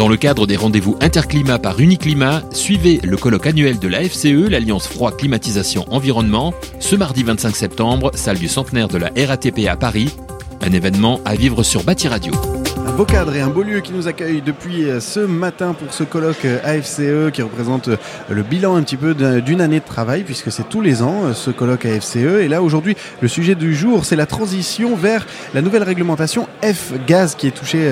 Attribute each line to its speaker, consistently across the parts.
Speaker 1: Dans le cadre des rendez-vous interclimat par Uniclimat, suivez le colloque annuel de la FCE, l'Alliance Froid Climatisation Environnement, ce mardi 25 septembre, salle du centenaire de la RATP à Paris. Un événement à vivre sur Bâti Radio.
Speaker 2: Beau cadre et un beau lieu qui nous accueille depuis euh, ce matin pour ce colloque euh, AFCE qui représente euh, le bilan un petit peu d'une année de travail puisque c'est tous les ans ce colloque AFCE. Et là aujourd'hui, le sujet du jour, c'est la transition vers la nouvelle réglementation F-Gaz qui est touchée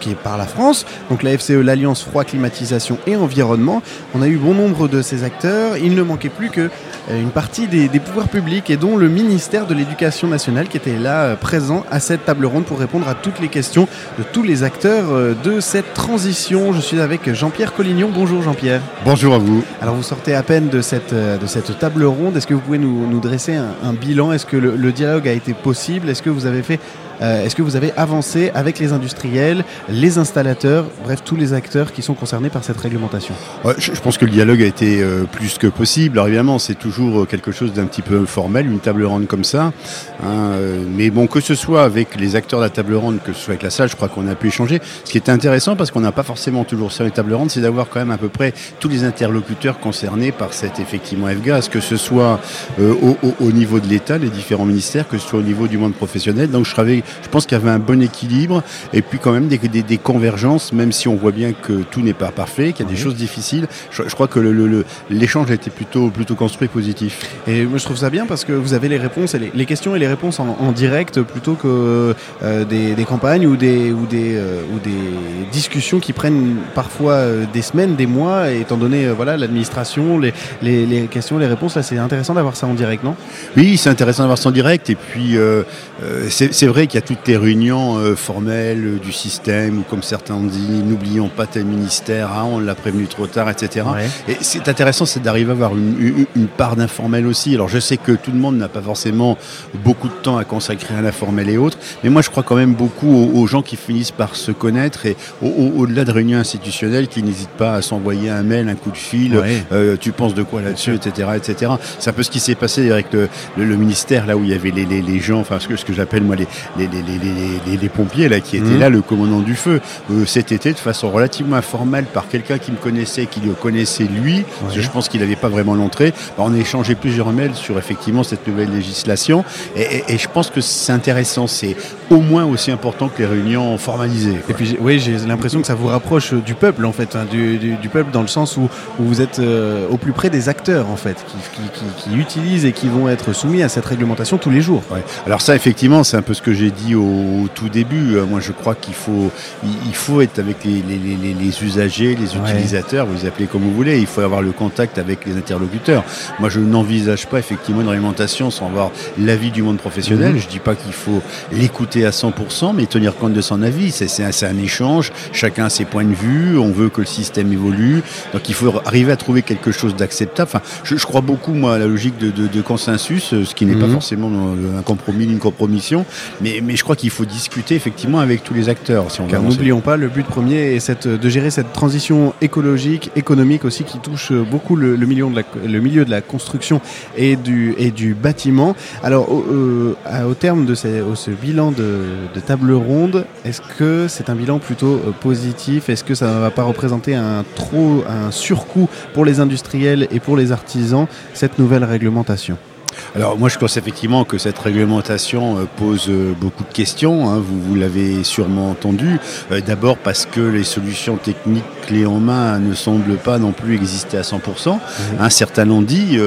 Speaker 2: qui est par la France. Donc la FCE, l'Alliance Froid, Climatisation et Environnement. On a eu bon nombre de ces acteurs. Il ne manquait plus que une partie des, des pouvoirs publics et dont le ministère de l'Éducation nationale qui était là présent à cette table ronde pour répondre à toutes les questions de tous les acteurs euh, de cette transition. Je suis avec Jean-Pierre Collignon. Bonjour Jean-Pierre.
Speaker 3: Bonjour à vous.
Speaker 2: Alors vous sortez à peine de cette, euh, de cette table ronde. Est-ce que vous pouvez nous, dresser un, bilan? Est-ce que le, dialogue a été possible? Est-ce que vous avez fait euh, est-ce que vous avez avancé avec les industriels, les installateurs, bref, tous les acteurs qui sont concernés par cette réglementation?
Speaker 3: Je, pense que le dialogue a été euh, plus que possible. Alors évidemment, c'est toujours euh, quelque chose d'un petit peu formel, une table ronde comme ça. Hein, mais bon, que ce soit avec les acteurs de la table ronde, que ce soit avec la salle, je crois qu'on a pu échanger. Ce qui est intéressant, parce qu'on n'a pas forcément toujours sur les tables rondes, c'est d'avoir quand même à peu près tous les interlocuteurs concernés par cette effectivement F-Gaz, que ce soit au, au, niveau de l'État, les différents ministères, que ce soit au niveau du monde professionnel. Donc je je pense qu'il y avait un bon équilibre et puis quand même des, des, convergences, même si on voit bien que tout n'est pas parfait, qu'il y a des choses difficiles. Je, crois que l'échange le, a été plutôt, plutôt construit positif.
Speaker 2: Et moi je trouve ça bien parce que vous avez les réponses, les, les questions et les réponses en, direct plutôt que euh, des, campagnes ou des, ou, des, euh, ou des discussions qui prennent parfois euh, des semaines, des mois, étant donné voilà l'administration, les, les, questions, les réponses. Là, c'est intéressant d'avoir ça en direct, non?
Speaker 3: Oui, c'est intéressant d'avoir ça en direct. Et puis, c'est vrai qu'il y a toutes les réunions euh, formelles euh, du système, ou comme certains ont dit, n'oublions pas tel ministère, ah, on l'a prévenu trop tard, etc. Et c'est intéressant, c'est d'arriver à avoir une, part d'informel aussi. Alors je sais que tout le monde n'a pas forcément beaucoup de temps à consacrer à l'informel et autres, mais moi je crois quand même beaucoup aux, gens qui finissent par se connaître et au-delà de réunions institutionnelles qui n'hésitent pas à s'envoyer un mail, un coup de fil, euh, tu penses de quoi là-dessus, etc. etc. C'est un peu ce qui s'est passé avec le, ministère, là où il y avait les, gens, enfin ce que, ce que j'appelle moi les, les, pompiers là, qui étaient mmh. là, le commandant du feu, euh, cet été de façon relativement informelle par quelqu'un qui me connaissait, qui le connaissait lui, parce que je pense qu'il n'avait pas vraiment l'entrée. Bah, on a échangé plusieurs mails sur effectivement cette nouvelle législation et, je pense que c'est intéressant, c'est au moins aussi important que les réunions formalisées.
Speaker 2: Et puis oui, j'ai l'impression que ça vous rapproche du peuple en fait, hein, du, peuple dans le sens où, vous êtes euh, au plus près des acteurs en fait, qui, utilisent et qui vont être soumis à cette réglementation tous les jours.
Speaker 3: Alors ça effectivement, c'est un peu ce que j'ai dit au, tout début. Euh, moi, je crois qu'il faut, il faut être avec les, usagers, les utilisateurs, vous les appelez comme vous voulez. Il faut avoir le contact avec les interlocuteurs. Moi, je n'envisage pas effectivement une réglementation sans avoir l'avis du monde professionnel. Je mhm. Je dis pas qu'il faut l'écouter à 100%, mais tenir compte de son avis. C'est un, un échange. Chacun a ses points de vue. On veut que le système évolue. Donc, il faut arriver à trouver quelque chose d'acceptable. Enfin, je, crois beaucoup, moi, à la logique de, consensus, ce qui n'est pas mhm. forcément un compromis, une compromission. Mais, mais je crois qu'il faut discuter effectivement avec tous les acteurs.
Speaker 2: Si on Car n'oublions pas, le but premier est cette, de gérer cette transition écologique, économique aussi, qui touche beaucoup le, milieu, de la, le milieu de la construction et du, et du bâtiment. Alors, au, euh, terme de ce bilan de, table ronde, est-ce que c'est un bilan plutôt euh, positif? Est-ce que ça ne va pas représenter un, trop, un surcoût pour les industriels et pour les artisans, cette nouvelle réglementation?
Speaker 3: Alors moi je pense effectivement que cette réglementation euh, pose euh, beaucoup de questions, hein. vous, l'avez sûrement entendu. Euh, d'abord parce que les solutions techniques clés en main ne semblent pas non plus exister à 100%. Mhm. Hein, certains l'ont dit,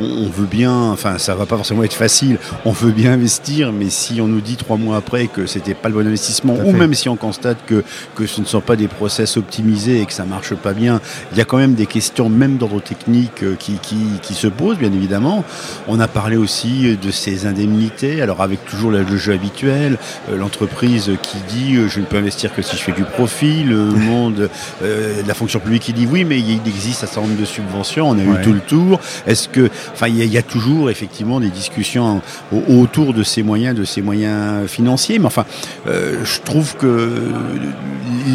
Speaker 3: on, veut bien, enfin ça va pas forcément être facile, on veut bien investir, mais si on nous dit trois mois après que c'était pas le bon investissement, ou même si on constate que, que ce ne sont pas des process optimisés et que ça marche pas bien, il y a quand même des questions même d'ordre technique qui, qui, qui, se posent bien évidemment. On a parlé aussi de ces indemnités, alors avec toujours le jeu habituel, euh, l'entreprise qui dit euh, je ne peux investir que si je fais du profit, le monde euh, la fonction publique qui dit oui, mais il existe un certain nombre de subventions, on a eu tout le tour. Est-ce que, enfin, il y, a toujours effectivement des discussions autour de ces moyens, de ces moyens financiers. Mais enfin, euh, je trouve que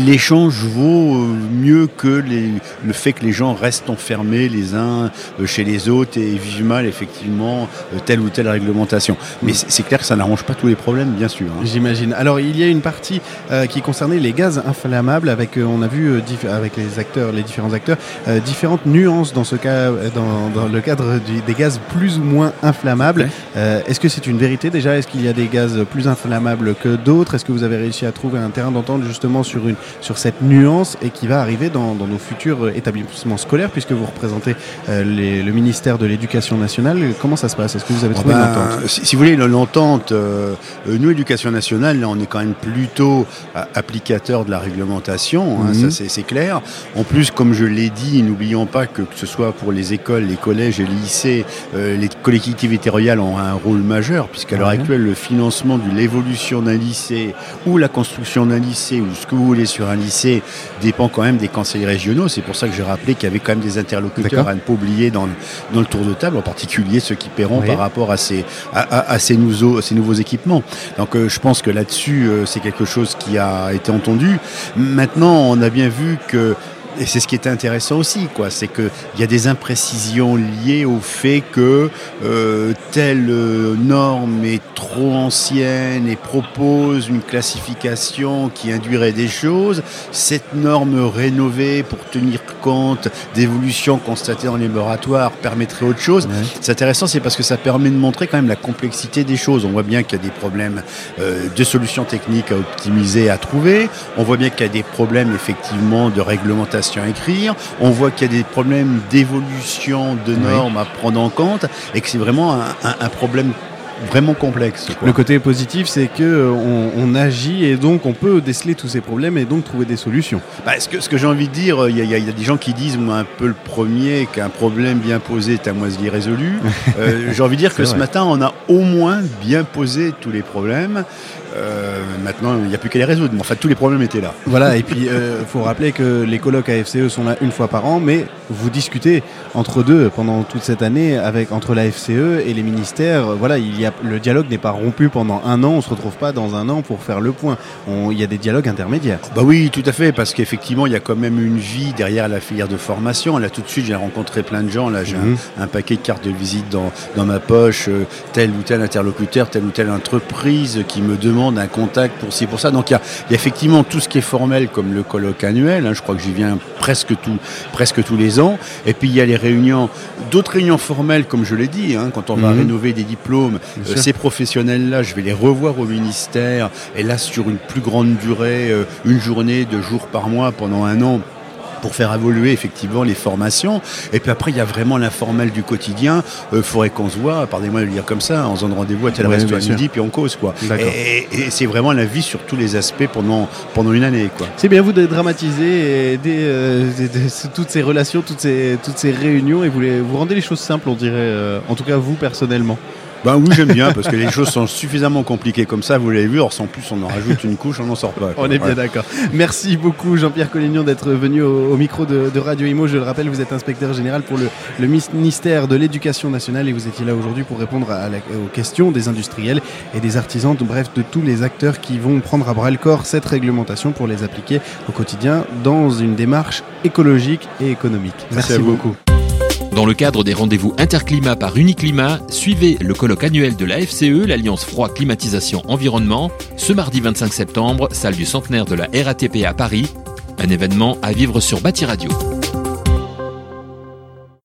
Speaker 3: l'échange vaut mieux que le fait que les gens restent enfermés les uns chez les autres et vivent mal effectivement telle ou telle réglementation. Mais c'est clair que ça n'arrange pas tous les problèmes, bien sûr.
Speaker 2: Hein. J'imagine. Alors il y a une partie qui concernait les gaz inflammables avec, on a vu avec les acteurs, les différents acteurs, euh, différentes nuances dans ce cas, euh, dans, le cadre des gaz plus ou moins inflammables. Euh, est-ce que c'est une vérité déjà? Est-ce qu'il y a des gaz plus inflammables que d'autres? Est-ce que vous avez réussi à trouver un terrain d'entente justement sur, une, sur cette nuance et qui va arriver dans, nos futurs établissements scolaires puisque vous représentez le ministère de l'Éducation nationale? Comment ça se passe? Est-ce que vous avez trouvé une
Speaker 3: ben,
Speaker 2: entente?
Speaker 3: si, vous voulez, l'entente, nous, Éducation nationale, là, on est quand même plutôt applicateur de la réglementation, hein, mhm. ça c'est clair. En plus, comme je l'ai dit, n'oublions pas que, que ce soit pour les écoles, les collèges et les lycées, euh, les collectivités territoriales ont un rôle majeur, puisqu'à l'heure actuelle, le financement de l'évolution d'un lycée ou la construction d'un lycée ou ce que vous voulez sur un lycée dépend quand même des conseils régionaux. C'est pour ça que j'ai rappelé qu'il y avait quand même des interlocuteurs à ne pas oublier dans, dans, le tour de table, en particulier ceux qui paieront par rapport à ces, à, ces, nouveaux, ces nouveaux équipements. Donc euh, je pense que là-dessus, euh, c'est quelque chose qui a été entendu. Maintenant, on a bien vu que et c'est ce qui est intéressant aussi, quoi. C'est qu'il y a des imprécisions liées au fait que euh, telle euh, norme est trop ancienne et propose une classification qui induirait des choses. Cette norme rénovée pour tenir compte d'évolutions constatées dans les laboratoires permettrait autre chose. C'est intéressant, c'est parce que ça permet de montrer quand même la complexité des choses. On voit bien qu'il y a des problèmes euh, de solutions techniques à optimiser, à trouver. On voit bien qu'il y a des problèmes effectivement de réglementation à écrire. On voit qu'il y a des problèmes d'évolution de normes à prendre en compte et que c'est vraiment un, problème vraiment complexe.
Speaker 2: Le côté positif, c'est que euh, on, agit et donc on peut déceler tous ces problèmes et donc trouver des solutions.
Speaker 3: Bah, ce que, ce que j'ai envie de dire, il y, a des gens qui disent, moi un peu le premier, qu'un problème bien posé est à moitié résolu. Euh, j'ai envie de dire que ce matin, on a au moins bien posé tous les problèmes. Euh, maintenant, il n'y a plus qu'à les résoudre. Mais en fait, tous les problèmes étaient là.
Speaker 2: Voilà, et puis il euh, faut rappeler que les colloques AFCE sont là une fois par an, mais vous discutez entre deux pendant toute cette année avec entre la FCE et les ministères. Voilà, il y a, le dialogue n'est pas rompu pendant un an. On se retrouve pas dans un an pour faire le point. il y a des dialogues intermédiaires.
Speaker 3: Bah oui, tout à fait, parce qu'effectivement, il y a quand même une vie derrière la filière de formation. Là, tout de suite, j'ai rencontré plein de gens. Là, j'ai mhm. un, paquet de cartes de visite dans, dans ma poche, euh, tel ou tel interlocuteur, telle ou telle entreprise qui me demande d'un contact pour ci, pour ça. Donc il y, a, effectivement tout ce qui est formel comme le colloque annuel, hein. je crois que j'y viens presque, tout, presque tous les ans. Et puis il y a les réunions, d'autres réunions formelles comme je l'ai dit, hein, quand on va mhm. rénover des diplômes, euh, ces professionnels-là, je vais les revoir au ministère, et là sur une plus grande durée, euh, une journée, deux jours par mois pendant un an pour faire évoluer effectivement les formations. Et puis après, il y a vraiment l'informel du quotidien. Il euh, faudrait qu'on se voit, pardonnez-moi de le dire comme ça, en faisant rendez-vous à tel restaurant midi, puis on cause. Quoi. Et, c'est vraiment la vie sur tous les aspects pendant, pendant une année. Quoi.
Speaker 2: C'est bien vous de dramatiser et euh, toutes ces relations, toutes ces, toutes ces réunions, et vous, les, vous rendez les choses simples, on dirait, euh, en tout cas vous personnellement.
Speaker 3: Ben oui, j'aime bien parce que les choses sont suffisamment compliquées comme ça, vous l'avez vu. Or, sans plus, on en rajoute une couche, on n'en sort pas.
Speaker 2: On est bien d'accord. Merci beaucoup, Jean-Pierre Collignon, d'être venu au, micro de, Radio Imo. Je le rappelle, vous êtes inspecteur général pour le, ministère de l'Éducation nationale et vous étiez là aujourd'hui pour répondre aux questions des industriels et des artisans, bref, de tous les acteurs qui vont prendre à bras le corps cette réglementation pour les appliquer au quotidien dans une démarche écologique et économique. Merci beaucoup.
Speaker 1: Dans le cadre des rendez-vous Interclimat par Uniclimat, suivez le colloque annuel de la FCE, l'Alliance Froid Climatisation Environnement, ce mardi 25 septembre, salle du centenaire de la RATP à Paris. Un événement à vivre sur Bâti Radio.